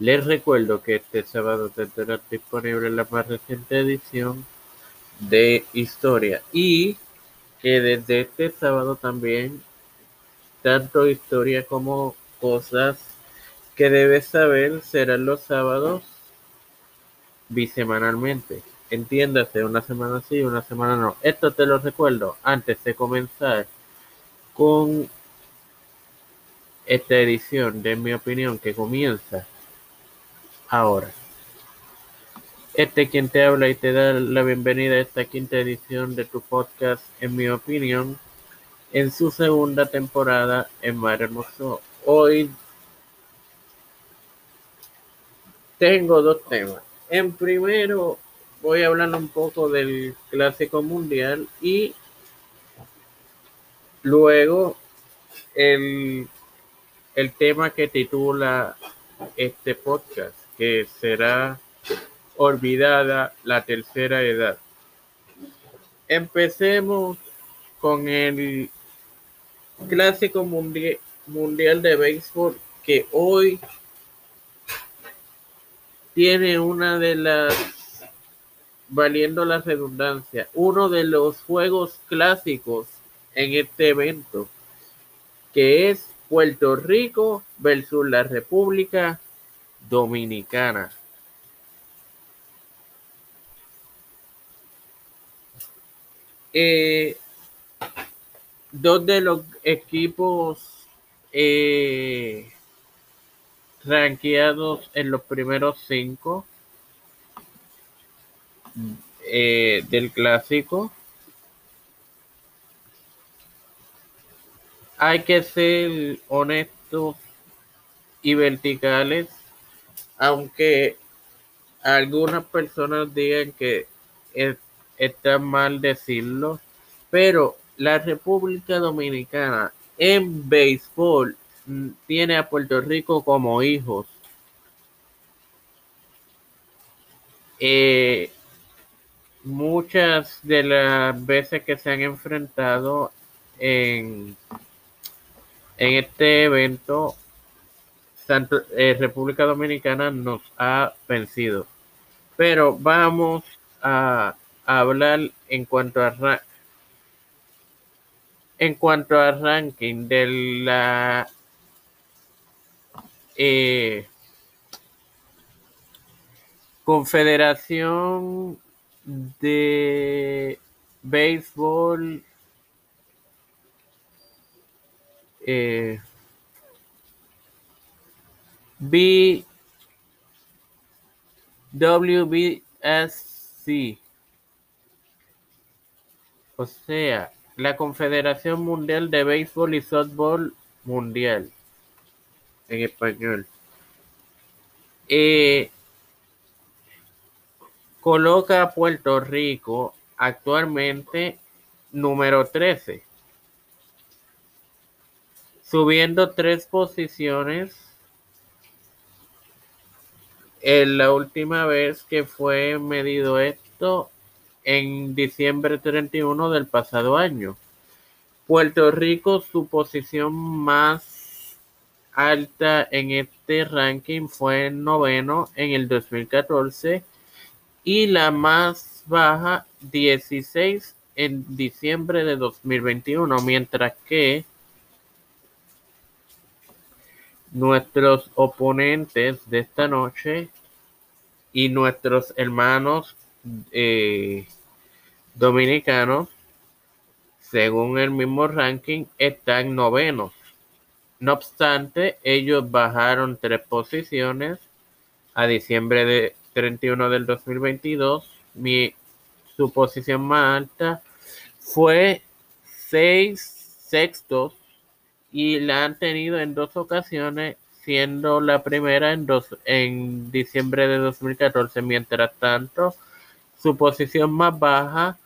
Les recuerdo que este sábado tendrá disponible la más reciente edición de Historia y que desde este sábado también tanto Historia como cosas que debes saber serán los sábados bisemanalmente. Entiéndase, una semana sí, una semana no. Esto te lo recuerdo antes de comenzar con esta edición de mi opinión que comienza ahora. Este quien te habla y te da la bienvenida a esta quinta edición de tu podcast, en mi opinión, en su segunda temporada en Mar Hermoso. Hoy tengo dos temas. En primero voy a hablar un poco del Clásico Mundial y luego el, el tema que titula este podcast que será olvidada la tercera edad. Empecemos con el clásico mundial de béisbol que hoy tiene una de las, valiendo la redundancia, uno de los juegos clásicos en este evento, que es Puerto Rico versus la República Dominicana. Eh, dos de los equipos eh, rankeados en los primeros cinco eh, del clásico. Hay que ser honestos y verticales aunque algunas personas digan que está mal decirlo, pero la República Dominicana en béisbol tiene a Puerto Rico como hijos. Eh, muchas de las veces que se han enfrentado en, en este evento eh, República Dominicana nos ha vencido. Pero vamos a, hablar en cuanto a en cuanto a ranking de la eh, Confederación de Béisbol eh, B. O sea, la Confederación Mundial de Béisbol y Softball Mundial. En español. Eh, coloca a Puerto Rico actualmente número 13. Subiendo tres posiciones la última vez que fue medido esto en diciembre 31 del pasado año. Puerto Rico, su posición más alta en este ranking fue noveno en el 2014 y la más baja 16 en diciembre de 2021, mientras que nuestros oponentes de esta noche y nuestros hermanos eh, dominicanos, según el mismo ranking, están novenos. No obstante, ellos bajaron tres posiciones a diciembre de 31 del 2022. Mi, su posición más alta fue seis sextos y la han tenido en dos ocasiones, siendo la primera en, dos, en diciembre de 2014. Mientras tanto, su posición más baja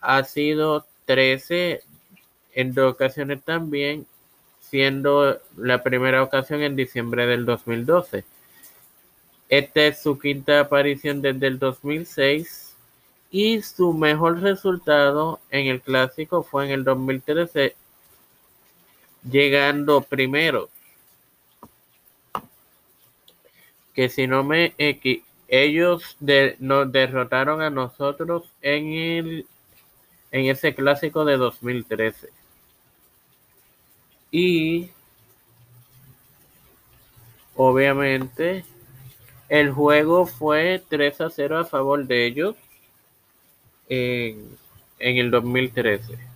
ha sido 13 en dos ocasiones también, siendo la primera ocasión en diciembre del 2012. Esta es su quinta aparición desde el 2006 y su mejor resultado en el clásico fue en el 2013 llegando primero, que si no me ellos nos derrotaron a nosotros en el en ese clásico de 2013. Y obviamente el juego fue 3 a 0 a favor de ellos en, en el 2013.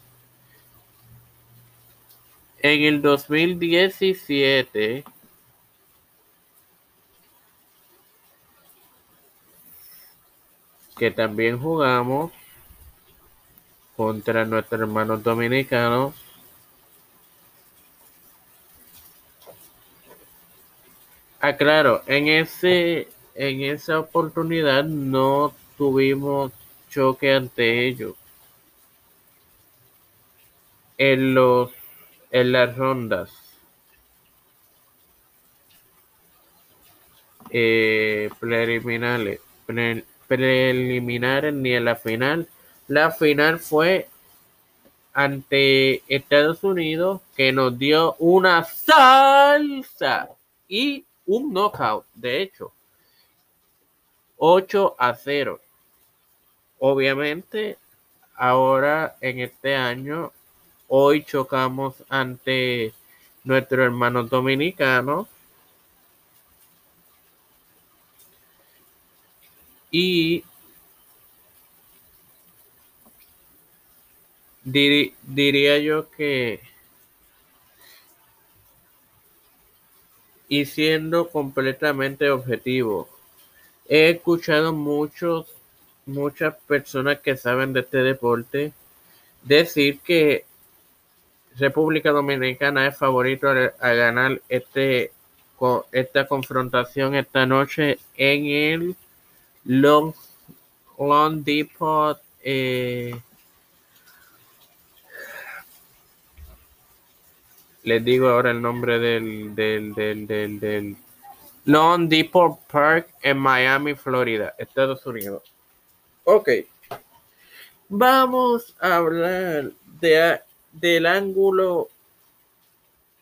En el 2017 que también jugamos contra nuestros hermanos dominicanos. Ah, claro, en ese en esa oportunidad no tuvimos choque ante ellos. En los en las rondas eh, preliminares, preliminares ni en la final la final fue ante Estados Unidos que nos dio una salsa y un knockout, de hecho. 8 a 0. Obviamente, ahora en este año, hoy chocamos ante nuestro hermano dominicano. Y diría yo que y siendo completamente objetivo, he escuchado muchos, muchas personas que saben de este deporte decir que República Dominicana es favorito a, ganar este esta confrontación esta noche en el Long, Long Depot eh, Les digo ahora el nombre del, del, del, del, del Long Depot Park en Miami, Florida, Estados Unidos. Ok. Vamos a hablar de, del ángulo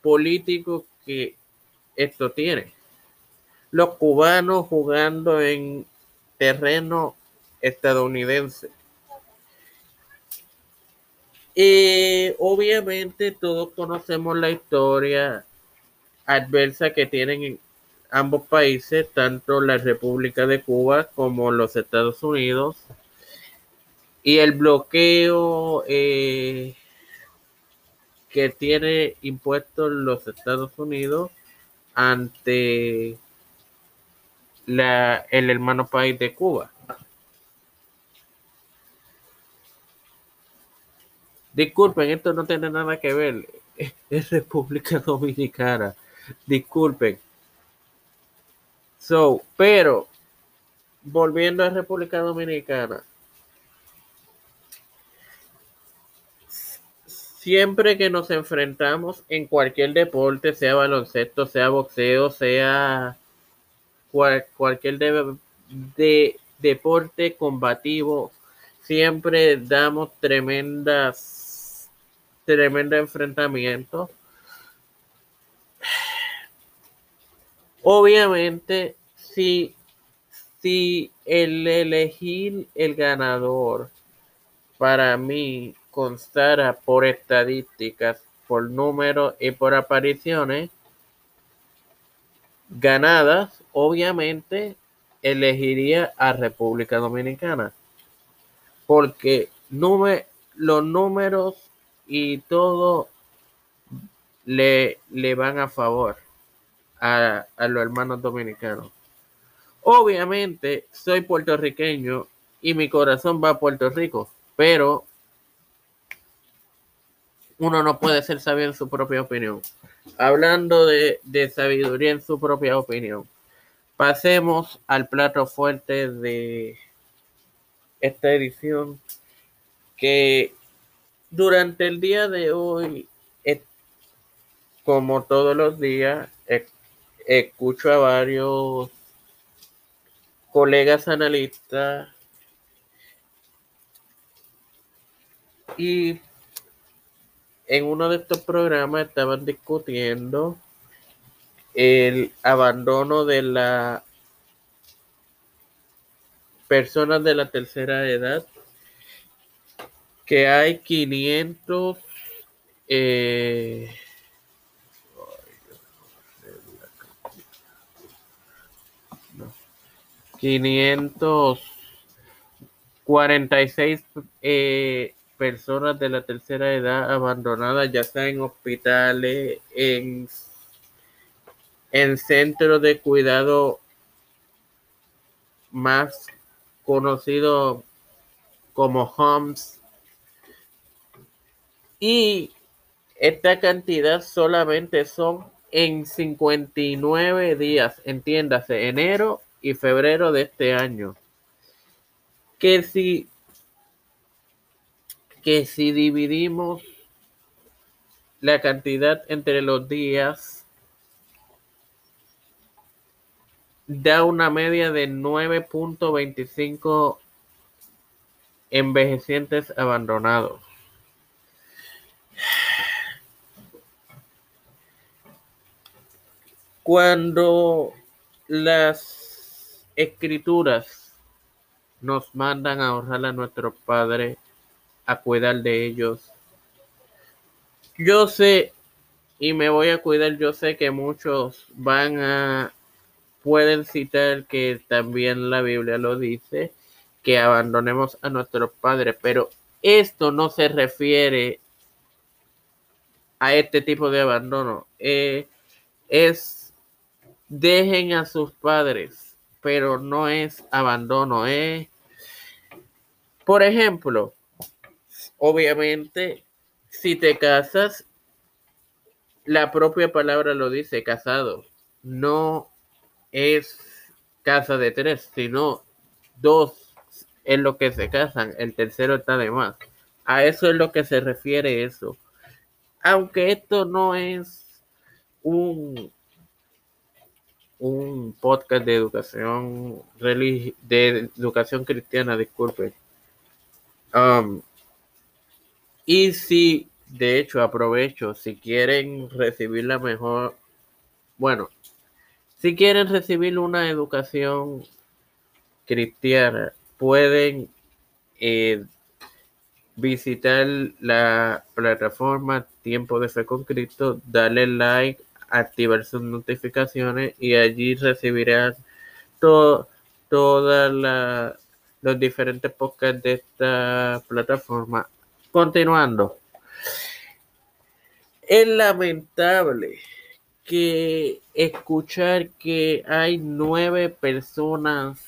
político que esto tiene. Los cubanos jugando en terreno estadounidense. Y obviamente todos conocemos la historia adversa que tienen ambos países, tanto la República de Cuba como los Estados Unidos, y el bloqueo eh, que tiene impuesto los Estados Unidos ante la, el hermano país de Cuba. Disculpen, esto no tiene nada que ver. Es República Dominicana. Disculpen. So, pero volviendo a República Dominicana. Siempre que nos enfrentamos en cualquier deporte, sea baloncesto, sea boxeo, sea cualquier de deporte combativo, siempre damos tremendas tremendo enfrentamiento. Obviamente, si, si el elegir el ganador para mí constara por estadísticas, por números y por apariciones ganadas, obviamente elegiría a República Dominicana. Porque los números y todo le, le van a favor a, a los hermanos dominicanos. Obviamente soy puertorriqueño y mi corazón va a Puerto Rico, pero uno no puede ser sabio en su propia opinión. Hablando de, de, sabiduría en su propia opinión, pasemos al plato fuerte de esta edición, que durante el día de hoy, como todos los días, escucho a varios colegas analistas y en uno de estos programas estaban discutiendo el abandono de la personas de la tercera edad, que hay 500 eh, 546 eh, personas de la tercera edad abandonadas, ya sea en hospitales, en, en centros de cuidado más conocido como homes. Y esta cantidad solamente son en 59 días, entiéndase, enero y febrero de este año. Que si, que si dividimos la cantidad entre los días, da una media de 9.25 envejecientes abandonados. Cuando las escrituras nos mandan a honrar a nuestros padres, a cuidar de ellos, yo sé y me voy a cuidar, yo sé que muchos van a, pueden citar que también la Biblia lo dice, que abandonemos a nuestros padres, pero esto no se refiere a este tipo de abandono. Eh, es dejen a sus padres, pero no es abandono, es, por ejemplo, obviamente, si te casas, la propia palabra lo dice, casado, no es casa de tres, sino dos es lo que se casan, el tercero está de más. A eso es lo que se refiere eso. Aunque esto no es un un podcast de educación de educación cristiana, disculpe. Um, y si, de hecho, aprovecho, si quieren recibir la mejor, bueno, si quieren recibir una educación cristiana, pueden eh, visitar la plataforma Tiempo de Fe con Cristo, darle like activar sus notificaciones y allí recibirás todos los diferentes podcasts de esta plataforma. Continuando. Es lamentable que escuchar que hay nueve personas,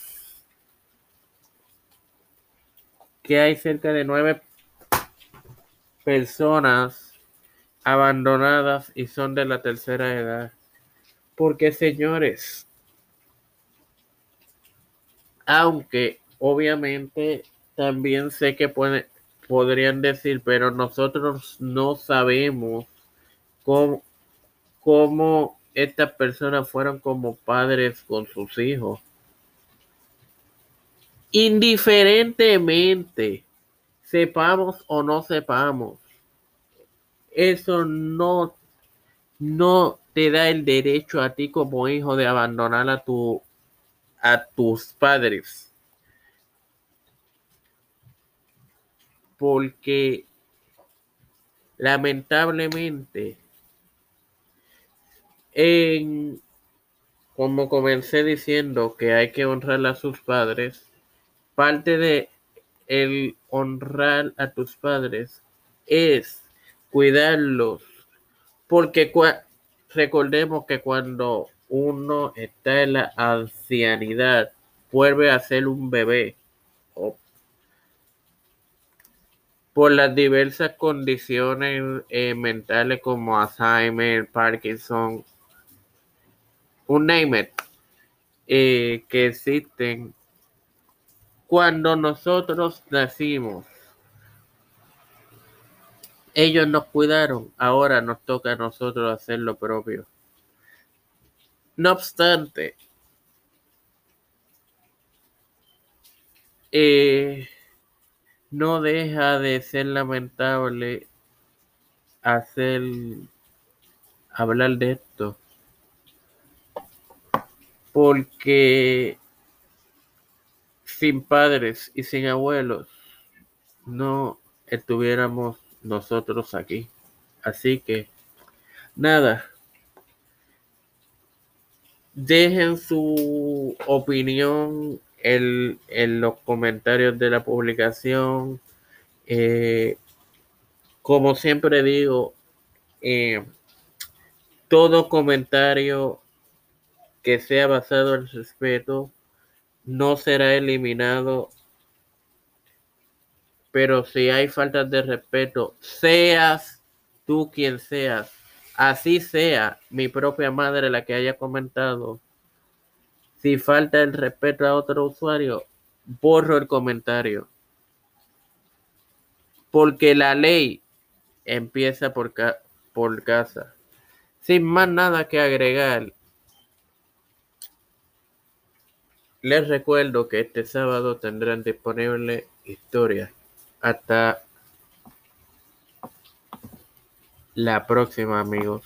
que hay cerca de nueve personas abandonadas y son de la tercera edad. Porque señores, aunque obviamente también sé que podrían decir, pero nosotros no sabemos cómo, estas personas fueron como padres con sus hijos. Indiferentemente, sepamos o no sepamos, eso no, no te da el derecho a ti como hijo de abandonar a, tu, a tus padres. Porque lamentablemente, en, como comencé diciendo que hay que honrar a sus padres, parte de el honrar a tus padres es cuidarlos, porque recordemos que cuando uno está en la ancianidad, vuelve a ser un bebé. Por las diversas condiciones eh, mentales como Alzheimer, Parkinson, un name it, eh, que existen cuando nosotros nacimos ellos nos cuidaron, ahora nos toca a nosotros hacer lo propio. No obstante, eh, no deja de ser lamentable hacer hablar de esto porque sin padres y sin abuelos, no estuviéramos nosotros aquí. Así que, nada, dejen su opinión en, los comentarios de la publicación. Eh, como siempre digo, eh, todo comentario que sea basado en respeto no será eliminado. Pero si hay faltas de respeto, seas tú quien seas, así sea mi propia madre la que haya comentado, si falta el respeto a otro usuario, borro el comentario. Porque la ley empieza por, por casa. Sin más nada que agregar, Les recuerdo que este sábado tendrán disponible historia. Hasta la próxima amigos.